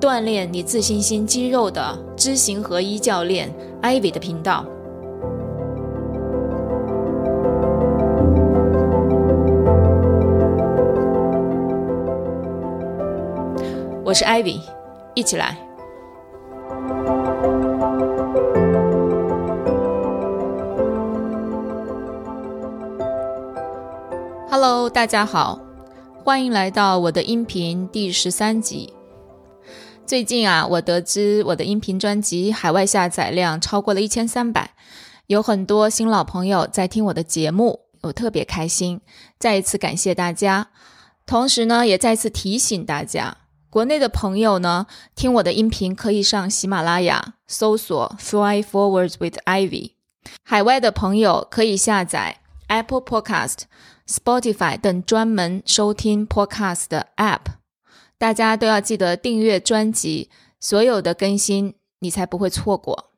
锻炼你自信心肌肉的知行合一教练 Ivy 的频道，我是 Ivy，一起来。Hello，大家好，欢迎来到我的音频第十三集。最近啊，我得知我的音频专辑海外下载量超过了一千三百，有很多新老朋友在听我的节目，我特别开心。再一次感谢大家，同时呢，也再次提醒大家，国内的朋友呢，听我的音频可以上喜马拉雅搜索 “Fly Forward with Ivy”，海外的朋友可以下载 Apple Podcast、Spotify 等专门收听 Podcast 的 App。大家都要记得订阅专辑，所有的更新你才不会错过。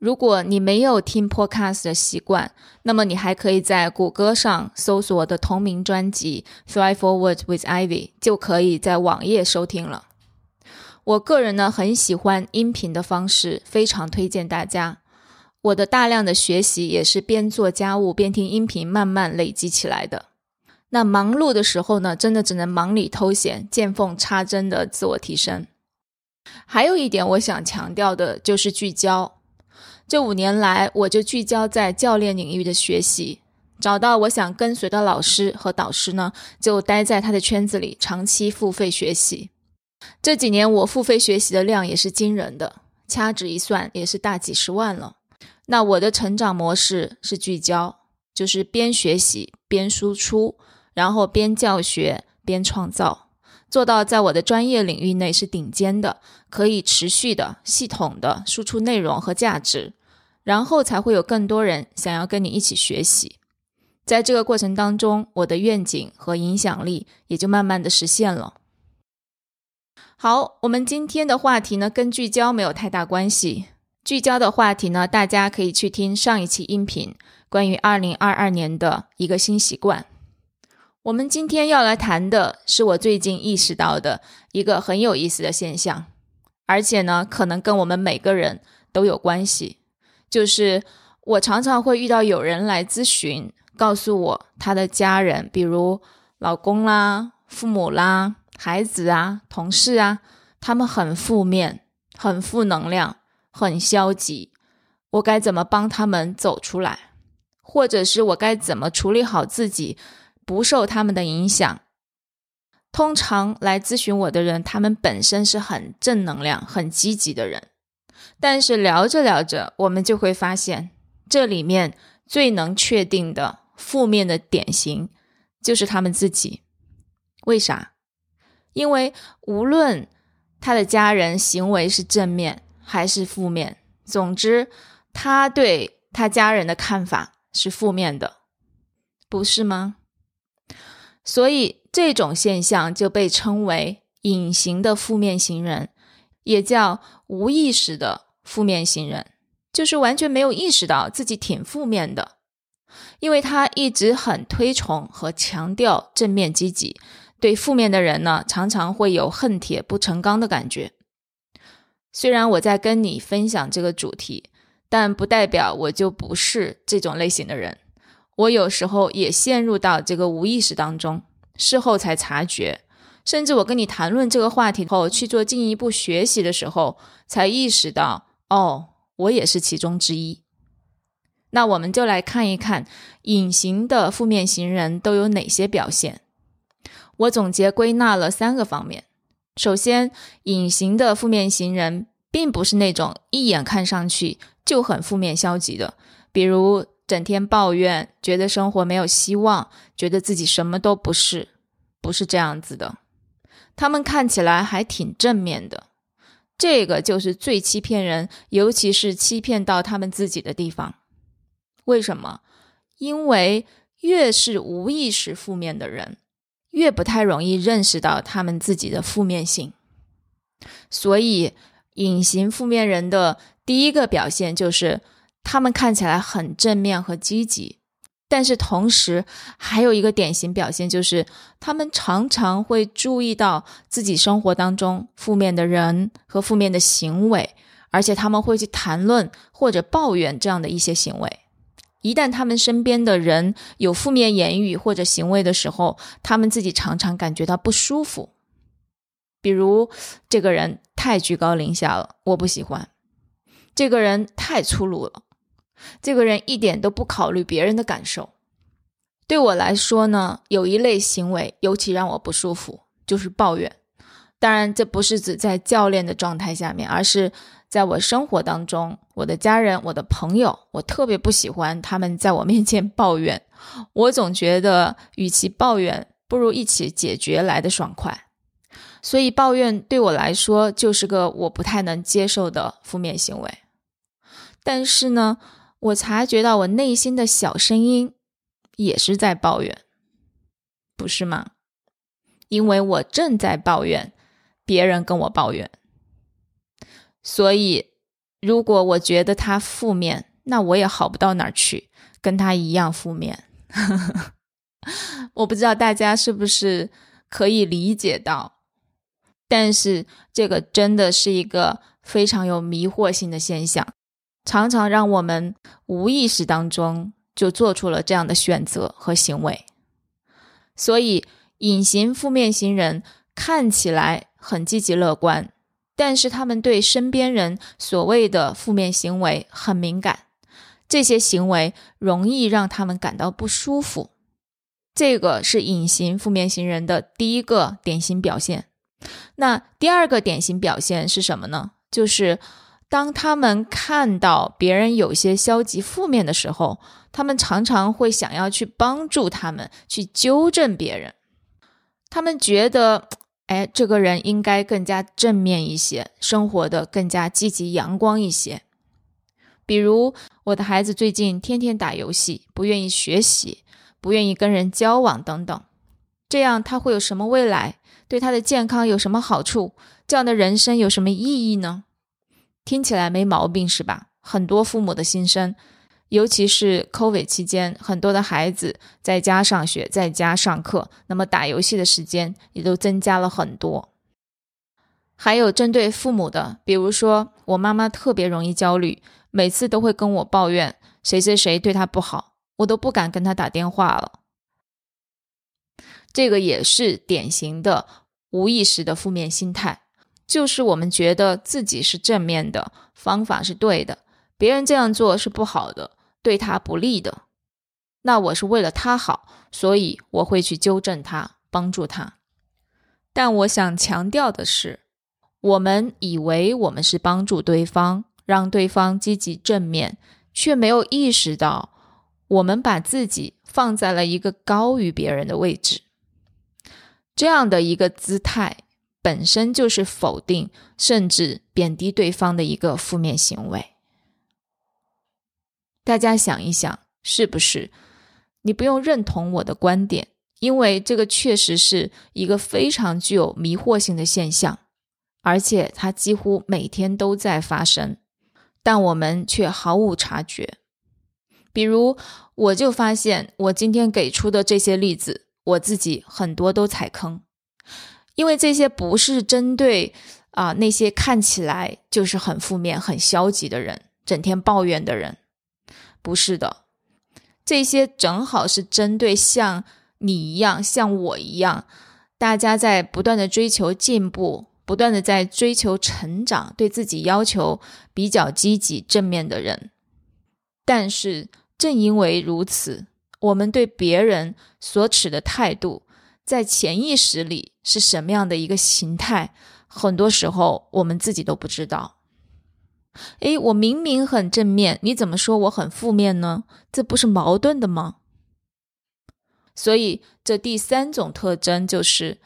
如果你没有听 Podcast 的习惯，那么你还可以在谷歌上搜索我的同名专辑《Fly Forward with Ivy》，就可以在网页收听了。我个人呢很喜欢音频的方式，非常推荐大家。我的大量的学习也是边做家务边听音频慢慢累积起来的。那忙碌的时候呢，真的只能忙里偷闲、见缝插针的自我提升。还有一点我想强调的就是聚焦。这五年来，我就聚焦在教练领域的学习，找到我想跟随的老师和导师呢，就待在他的圈子里，长期付费学习。这几年我付费学习的量也是惊人的，掐指一算也是大几十万了。那我的成长模式是聚焦，就是边学习边输出。然后边教学边创造，做到在我的专业领域内是顶尖的，可以持续的、系统的输出内容和价值，然后才会有更多人想要跟你一起学习。在这个过程当中，我的愿景和影响力也就慢慢的实现了。好，我们今天的话题呢，跟聚焦没有太大关系。聚焦的话题呢，大家可以去听上一期音频，关于二零二二年的一个新习惯。我们今天要来谈的是我最近意识到的一个很有意思的现象，而且呢，可能跟我们每个人都有关系。就是我常常会遇到有人来咨询，告诉我他的家人，比如老公啦、父母啦、孩子啊、同事啊，他们很负面、很负能量、很消极，我该怎么帮他们走出来？或者是我该怎么处理好自己？不受他们的影响。通常来咨询我的人，他们本身是很正能量、很积极的人。但是聊着聊着，我们就会发现，这里面最能确定的负面的典型就是他们自己。为啥？因为无论他的家人行为是正面还是负面，总之他对他家人的看法是负面的，不是吗？所以这种现象就被称为隐形的负面型人，也叫无意识的负面型人，就是完全没有意识到自己挺负面的，因为他一直很推崇和强调正面积极，对负面的人呢，常常会有恨铁不成钢的感觉。虽然我在跟你分享这个主题，但不代表我就不是这种类型的人。我有时候也陷入到这个无意识当中，事后才察觉，甚至我跟你谈论这个话题后去做进一步学习的时候，才意识到，哦，我也是其中之一。那我们就来看一看隐形的负面型人都有哪些表现。我总结归纳了三个方面。首先，隐形的负面型人并不是那种一眼看上去就很负面消极的，比如。整天抱怨，觉得生活没有希望，觉得自己什么都不是，不是这样子的。他们看起来还挺正面的，这个就是最欺骗人，尤其是欺骗到他们自己的地方。为什么？因为越是无意识负面的人，越不太容易认识到他们自己的负面性。所以，隐形负面人的第一个表现就是，他们看起来很正面和积极。但是同时，还有一个典型表现就是，他们常常会注意到自己生活当中负面的人和负面的行为，而且他们会去谈论或者抱怨这样的一些行为。一旦他们身边的人有负面言语或者行为的时候，他们自己常常感觉到不舒服。比如，这个人太居高临下了，我不喜欢；这个人太粗鲁了。这个人一点都不考虑别人的感受。对我来说呢，有一类行为尤其让我不舒服，就是抱怨。当然，这不是指在教练的状态下面，而是在我生活当中，我的家人、我的朋友，我特别不喜欢他们在我面前抱怨。我总觉得，与其抱怨，不如一起解决来的爽快。所以，抱怨对我来说就是个我不太能接受的负面行为。但是呢？我察觉到我内心的小声音也是在抱怨，不是吗？因为我正在抱怨，别人跟我抱怨，所以如果我觉得他负面，那我也好不到哪儿去，跟他一样负面。我不知道大家是不是可以理解到，但是这个真的是一个非常有迷惑性的现象。常常让我们无意识当中就做出了这样的选择和行为，所以隐形负面型人看起来很积极乐观，但是他们对身边人所谓的负面行为很敏感，这些行为容易让他们感到不舒服。这个是隐形负面型人的第一个典型表现。那第二个典型表现是什么呢？就是。当他们看到别人有些消极负面的时候，他们常常会想要去帮助他们，去纠正别人。他们觉得，哎，这个人应该更加正面一些，生活的更加积极阳光一些。比如，我的孩子最近天天打游戏，不愿意学习，不愿意跟人交往等等，这样他会有什么未来？对他的健康有什么好处？这样的人生有什么意义呢？听起来没毛病是吧？很多父母的心声，尤其是 COVID 期间，很多的孩子在家上学，在家上课，那么打游戏的时间也都增加了很多。还有针对父母的，比如说我妈妈特别容易焦虑，每次都会跟我抱怨谁谁谁对她不好，我都不敢跟她打电话了。这个也是典型的无意识的负面心态。就是我们觉得自己是正面的，方法是对的，别人这样做是不好的，对他不利的。那我是为了他好，所以我会去纠正他，帮助他。但我想强调的是，我们以为我们是帮助对方，让对方积极正面，却没有意识到，我们把自己放在了一个高于别人的位置，这样的一个姿态。本身就是否定甚至贬低对方的一个负面行为。大家想一想，是不是？你不用认同我的观点，因为这个确实是一个非常具有迷惑性的现象，而且它几乎每天都在发生，但我们却毫无察觉。比如，我就发现我今天给出的这些例子，我自己很多都踩坑。因为这些不是针对啊那些看起来就是很负面、很消极的人，整天抱怨的人，不是的，这些正好是针对像你一样、像我一样，大家在不断的追求进步、不断的在追求成长、对自己要求比较积极正面的人。但是正因为如此，我们对别人所持的态度。在潜意识里是什么样的一个形态？很多时候我们自己都不知道。诶，我明明很正面，你怎么说我很负面呢？这不是矛盾的吗？所以，这第三种特征就是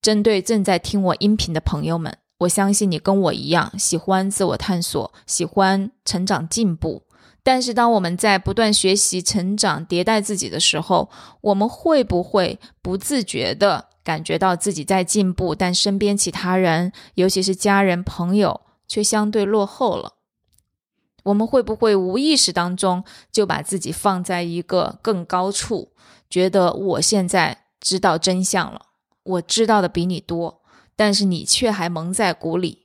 针对正在听我音频的朋友们，我相信你跟我一样喜欢自我探索，喜欢成长进步。但是，当我们在不断学习、成长、迭代自己的时候，我们会不会不自觉地感觉到自己在进步，但身边其他人，尤其是家人、朋友，却相对落后了？我们会不会无意识当中就把自己放在一个更高处，觉得我现在知道真相了，我知道的比你多，但是你却还蒙在鼓里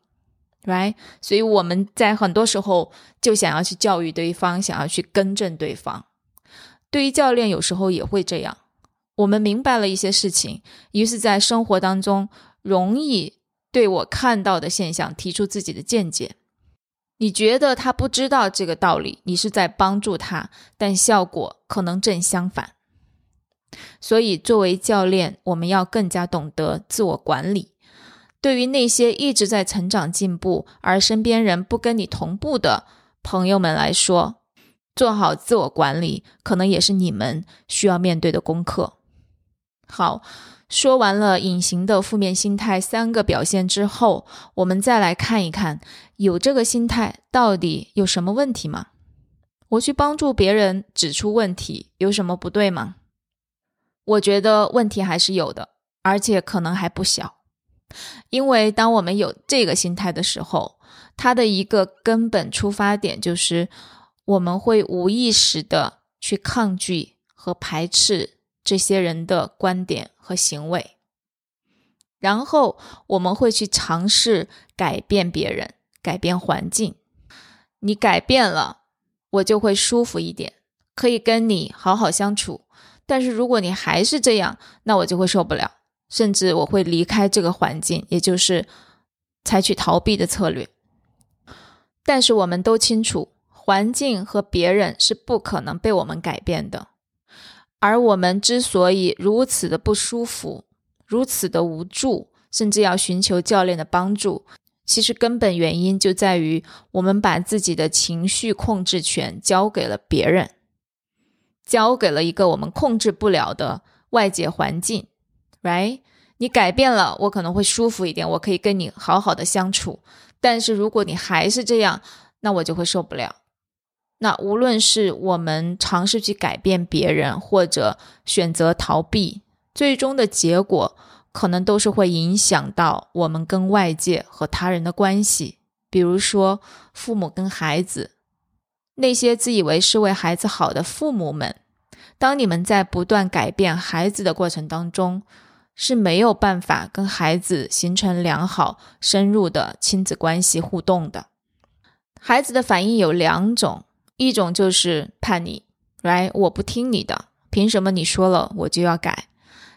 ？right，所以我们在很多时候就想要去教育对方，想要去更正对方。对于教练，有时候也会这样。我们明白了一些事情，于是，在生活当中容易对我看到的现象提出自己的见解。你觉得他不知道这个道理，你是在帮助他，但效果可能正相反。所以，作为教练，我们要更加懂得自我管理。对于那些一直在成长进步而身边人不跟你同步的朋友们来说，做好自我管理可能也是你们需要面对的功课。好，说完了隐形的负面心态三个表现之后，我们再来看一看，有这个心态到底有什么问题吗？我去帮助别人指出问题，有什么不对吗？我觉得问题还是有的，而且可能还不小。因为当我们有这个心态的时候，它的一个根本出发点就是我们会无意识的去抗拒和排斥这些人的观点和行为，然后我们会去尝试改变别人、改变环境。你改变了，我就会舒服一点，可以跟你好好相处。但是如果你还是这样，那我就会受不了。甚至我会离开这个环境，也就是采取逃避的策略。但是我们都清楚，环境和别人是不可能被我们改变的。而我们之所以如此的不舒服，如此的无助，甚至要寻求教练的帮助，其实根本原因就在于我们把自己的情绪控制权交给了别人，交给了一个我们控制不了的外界环境。Right，你改变了，我可能会舒服一点，我可以跟你好好的相处。但是如果你还是这样，那我就会受不了。那无论是我们尝试去改变别人，或者选择逃避，最终的结果可能都是会影响到我们跟外界和他人的关系。比如说，父母跟孩子，那些自以为是为孩子好的父母们，当你们在不断改变孩子的过程当中，是没有办法跟孩子形成良好、深入的亲子关系互动的。孩子的反应有两种，一种就是叛逆，right？我不听你的，凭什么你说了我就要改？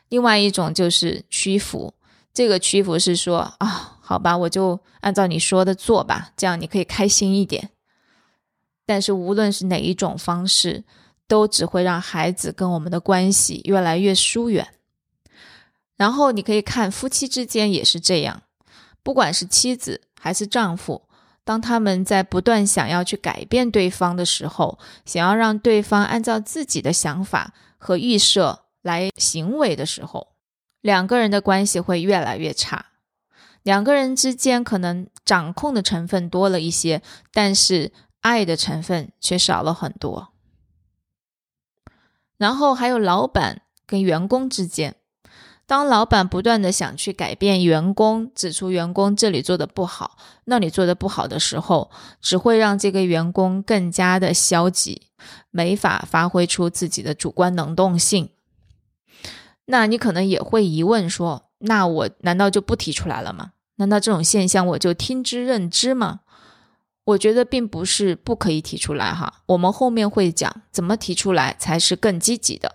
另外一种就是屈服，这个屈服是说啊，好吧，我就按照你说的做吧，这样你可以开心一点。但是无论是哪一种方式，都只会让孩子跟我们的关系越来越疏远。然后你可以看夫妻之间也是这样，不管是妻子还是丈夫，当他们在不断想要去改变对方的时候，想要让对方按照自己的想法和预设来行为的时候，两个人的关系会越来越差。两个人之间可能掌控的成分多了一些，但是爱的成分却少了很多。然后还有老板跟员工之间。当老板不断的想去改变员工，指出员工这里做的不好，那里做的不好的时候，只会让这个员工更加的消极，没法发挥出自己的主观能动性。那你可能也会疑问说，那我难道就不提出来了吗？难道这种现象我就听之任之吗？我觉得并不是不可以提出来哈，我们后面会讲怎么提出来才是更积极的。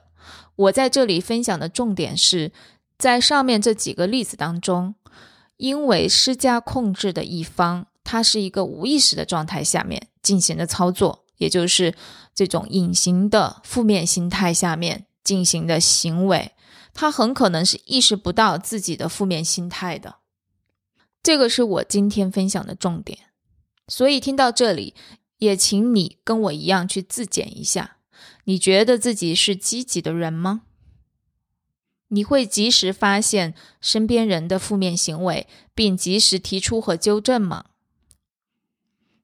我在这里分享的重点是。在上面这几个例子当中，因为施加控制的一方，他是一个无意识的状态下面进行的操作，也就是这种隐形的负面心态下面进行的行为，他很可能是意识不到自己的负面心态的。这个是我今天分享的重点。所以听到这里，也请你跟我一样去自检一下，你觉得自己是积极的人吗？你会及时发现身边人的负面行为，并及时提出和纠正吗？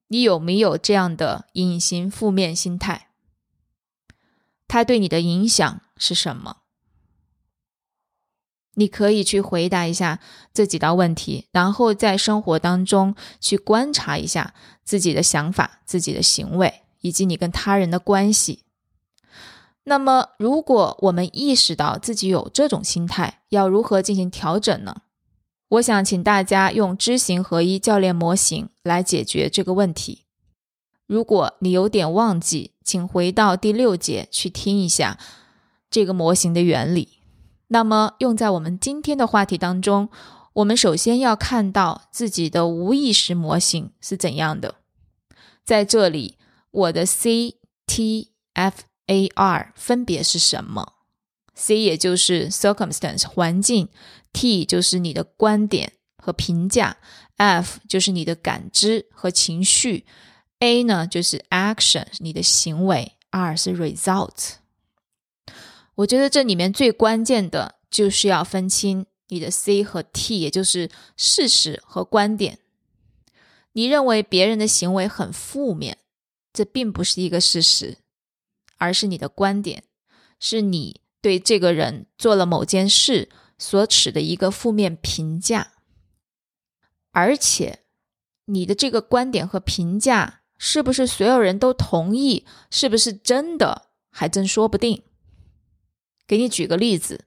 你有没有这样的隐形负面心态？它对你的影响是什么？你可以去回答一下这几道问题，然后在生活当中去观察一下自己的想法、自己的行为以及你跟他人的关系。那么，如果我们意识到自己有这种心态，要如何进行调整呢？我想请大家用知行合一教练模型来解决这个问题。如果你有点忘记，请回到第六节去听一下这个模型的原理。那么，用在我们今天的话题当中，我们首先要看到自己的无意识模型是怎样的。在这里，我的 C、T、F、A、R 分别是什么？C 也就是 circumstance 环境，T 就是你的观点和评价，F 就是你的感知和情绪，A 呢就是 action 你的行为，R 是 result。我觉得这里面最关键的就是要分清你的 C 和 T，也就是事实和观点。你认为别人的行为很负面，这并不是一个事实，而是你的观点，是你对这个人做了某件事所持的一个负面评价。而且，你的这个观点和评价是不是所有人都同意，是不是真的，还真说不定。给你举个例子，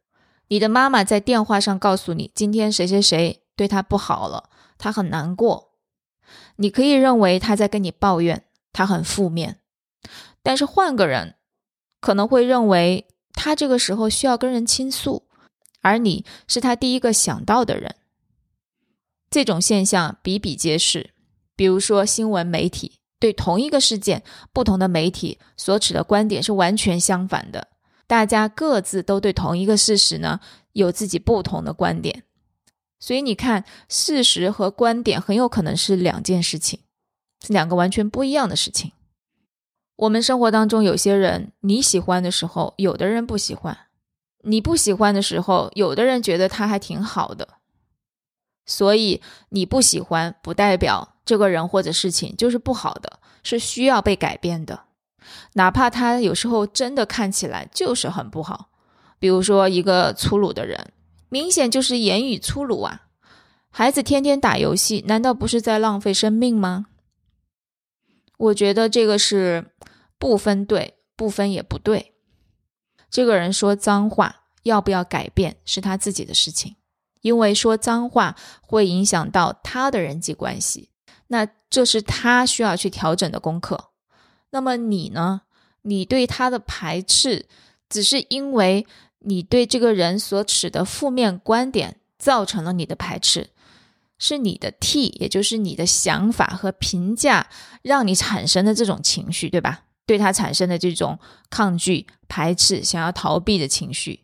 你的妈妈在电话上告诉你，今天谁谁谁对她不好了，她很难过。你可以认为她在跟你抱怨，她很负面。但是换个人可能会认为，他这个时候需要跟人倾诉，而你是他第一个想到的人。这种现象比比皆是。比如说，新闻媒体对同一个事件，不同的媒体所持的观点是完全相反的。大家各自都对同一个事实呢有自己不同的观点，所以你看，事实和观点很有可能是两件事情，是两个完全不一样的事情。我们生活当中有些人你喜欢的时候，有的人不喜欢；你不喜欢的时候，有的人觉得他还挺好的。所以你不喜欢，不代表这个人或者事情就是不好的，是需要被改变的。哪怕他有时候真的看起来就是很不好，比如说一个粗鲁的人，明显就是言语粗鲁啊。孩子天天打游戏，难道不是在浪费生命吗？我觉得这个是不分对，不分也不对。这个人说脏话，要不要改变是他自己的事情，因为说脏话会影响到他的人际关系，那这是他需要去调整的功课。那么你呢？你对他的排斥，只是因为你对这个人所持的负面观点造成了你的排斥，是你的 T，也就是你的想法和评价，让你产生的这种情绪，对吧？对他产生的这种抗拒、排斥、想要逃避的情绪，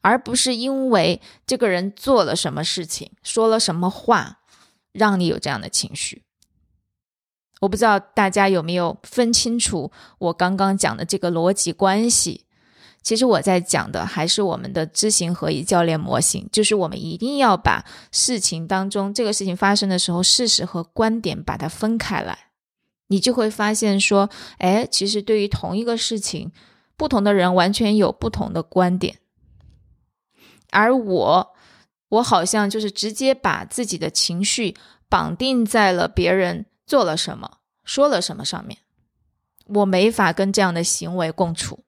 而不是因为这个人做了什么事情、说了什么话，让你有这样的情绪。我不知道大家有没有分清楚我刚刚讲的这个逻辑关系。其实我在讲的还是我们的知行合一教练模型，就是我们一定要把事情当中这个事情发生的时候，事实和观点把它分开来，你就会发现说，哎，其实对于同一个事情，不同的人完全有不同的观点。而我，我好像就是直接把自己的情绪绑定在了别人。做了什么，说了什么上面，我没法跟这样的行为共处，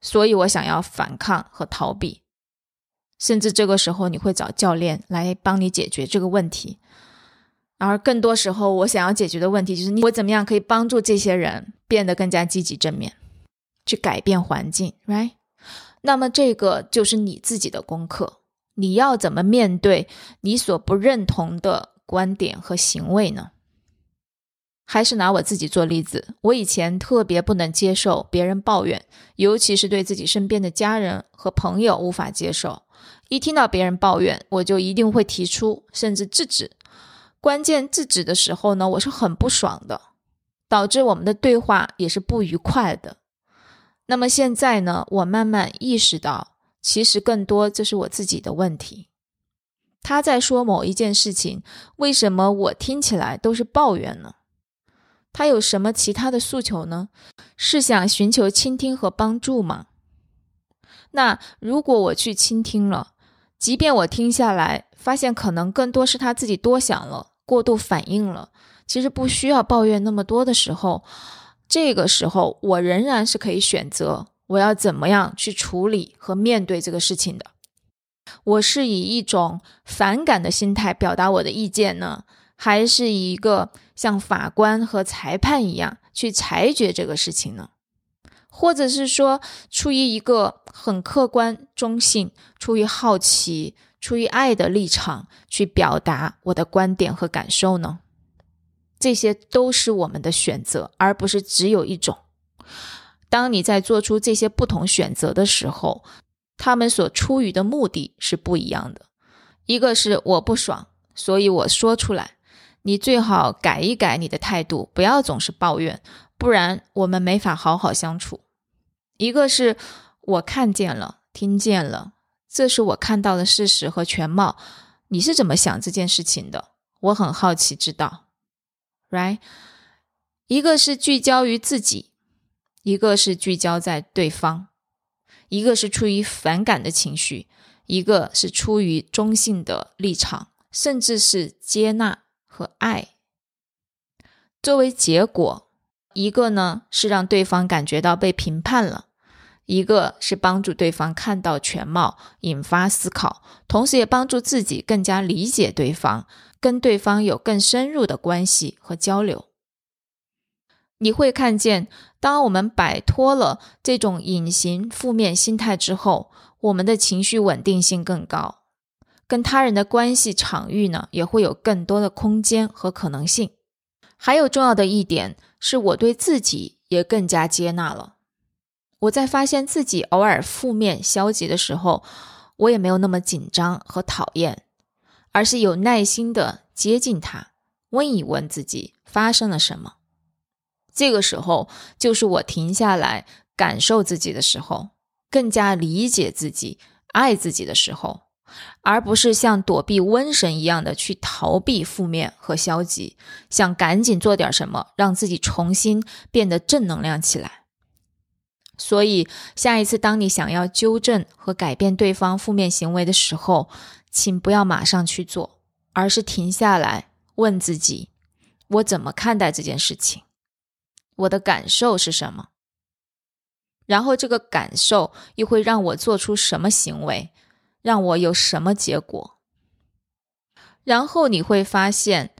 所以我想要反抗和逃避，甚至这个时候你会找教练来帮你解决这个问题，而更多时候我想要解决的问题就是你我怎么样可以帮助这些人变得更加积极正面，去改变环境，right？那么这个就是你自己的功课，你要怎么面对你所不认同的观点和行为呢？还是拿我自己做例子，我以前特别不能接受别人抱怨，尤其是对自己身边的家人和朋友无法接受。一听到别人抱怨，我就一定会提出，甚至制止。关键制止的时候呢，我是很不爽的，导致我们的对话也是不愉快的。那么现在呢，我慢慢意识到，其实更多这是我自己的问题。他在说某一件事情，为什么我听起来都是抱怨呢？他有什么其他的诉求呢？是想寻求倾听和帮助吗？那如果我去倾听了，即便我听下来发现可能更多是他自己多想了、过度反应了，其实不需要抱怨那么多的时候，这个时候我仍然是可以选择我要怎么样去处理和面对这个事情的。我是以一种反感的心态表达我的意见呢，还是以一个像法官和裁判一样去裁决这个事情呢？或者是说，出于一个很客观、中性、出于好奇、出于爱的立场去表达我的观点和感受呢？这些都是我们的选择，而不是只有一种。当你在做出这些不同选择的时候，他们所出于的目的是不一样的。一个是我不爽，所以我说出来。你最好改一改你的态度，不要总是抱怨，不然我们没法好好相处。一个是我看见了、听见了，这是我看到的事实和全貌。你是怎么想这件事情的？我很好奇知道，right？一个是聚焦于自己，一个是聚焦在对方。一个是出于反感的情绪，一个是出于中性的立场，甚至是接纳和爱。作为结果，一个呢是让对方感觉到被评判了，一个是帮助对方看到全貌，引发思考，同时也帮助自己更加理解对方，跟对方有更深入的关系和交流。你会看见，当我们摆脱了这种隐形负面心态之后，我们的情绪稳定性更高，跟他人的关系场域呢也会有更多的空间和可能性。还有重要的一点是，我对自己也更加接纳了。我在发现自己偶尔负面消极的时候，我也没有那么紧张和讨厌，而是有耐心的接近他，问一问自己发生了什么。这个时候，就是我停下来感受自己的时候，更加理解自己、爱自己的时候，而不是像躲避瘟神一样的去逃避负面和消极，想赶紧做点什么，让自己重新变得正能量起来。所以，下一次当你想要纠正和改变对方负面行为的时候，请不要马上去做，而是停下来问自己：我怎么看待这件事情？我的感受是什么？然后这个感受又会让我做出什么行为，让我有什么结果？然后你会发现，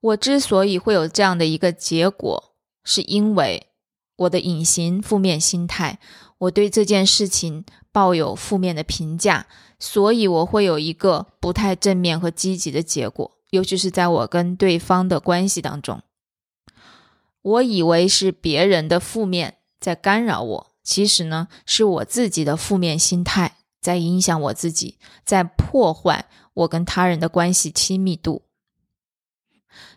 我之所以会有这样的一个结果，是因为我的隐形负面心态，我对这件事情抱有负面的评价，所以我会有一个不太正面和积极的结果，尤其是在我跟对方的关系当中。我以为是别人的负面在干扰我，其实呢是我自己的负面心态在影响我自己，在破坏我跟他人的关系亲密度。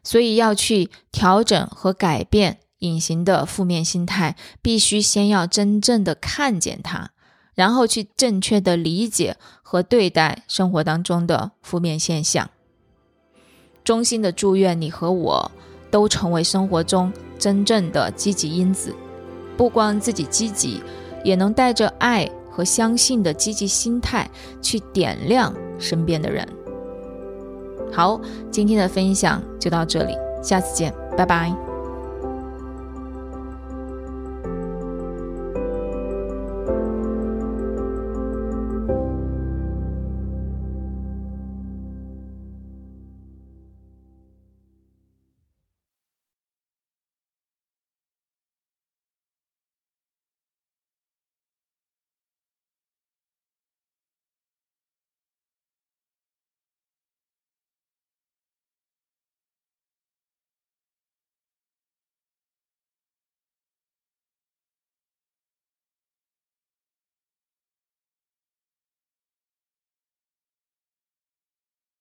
所以要去调整和改变隐形的负面心态，必须先要真正的看见它，然后去正确的理解和对待生活当中的负面现象。衷心的祝愿你和我。都成为生活中真正的积极因子，不光自己积极，也能带着爱和相信的积极心态去点亮身边的人。好，今天的分享就到这里，下次见，拜拜。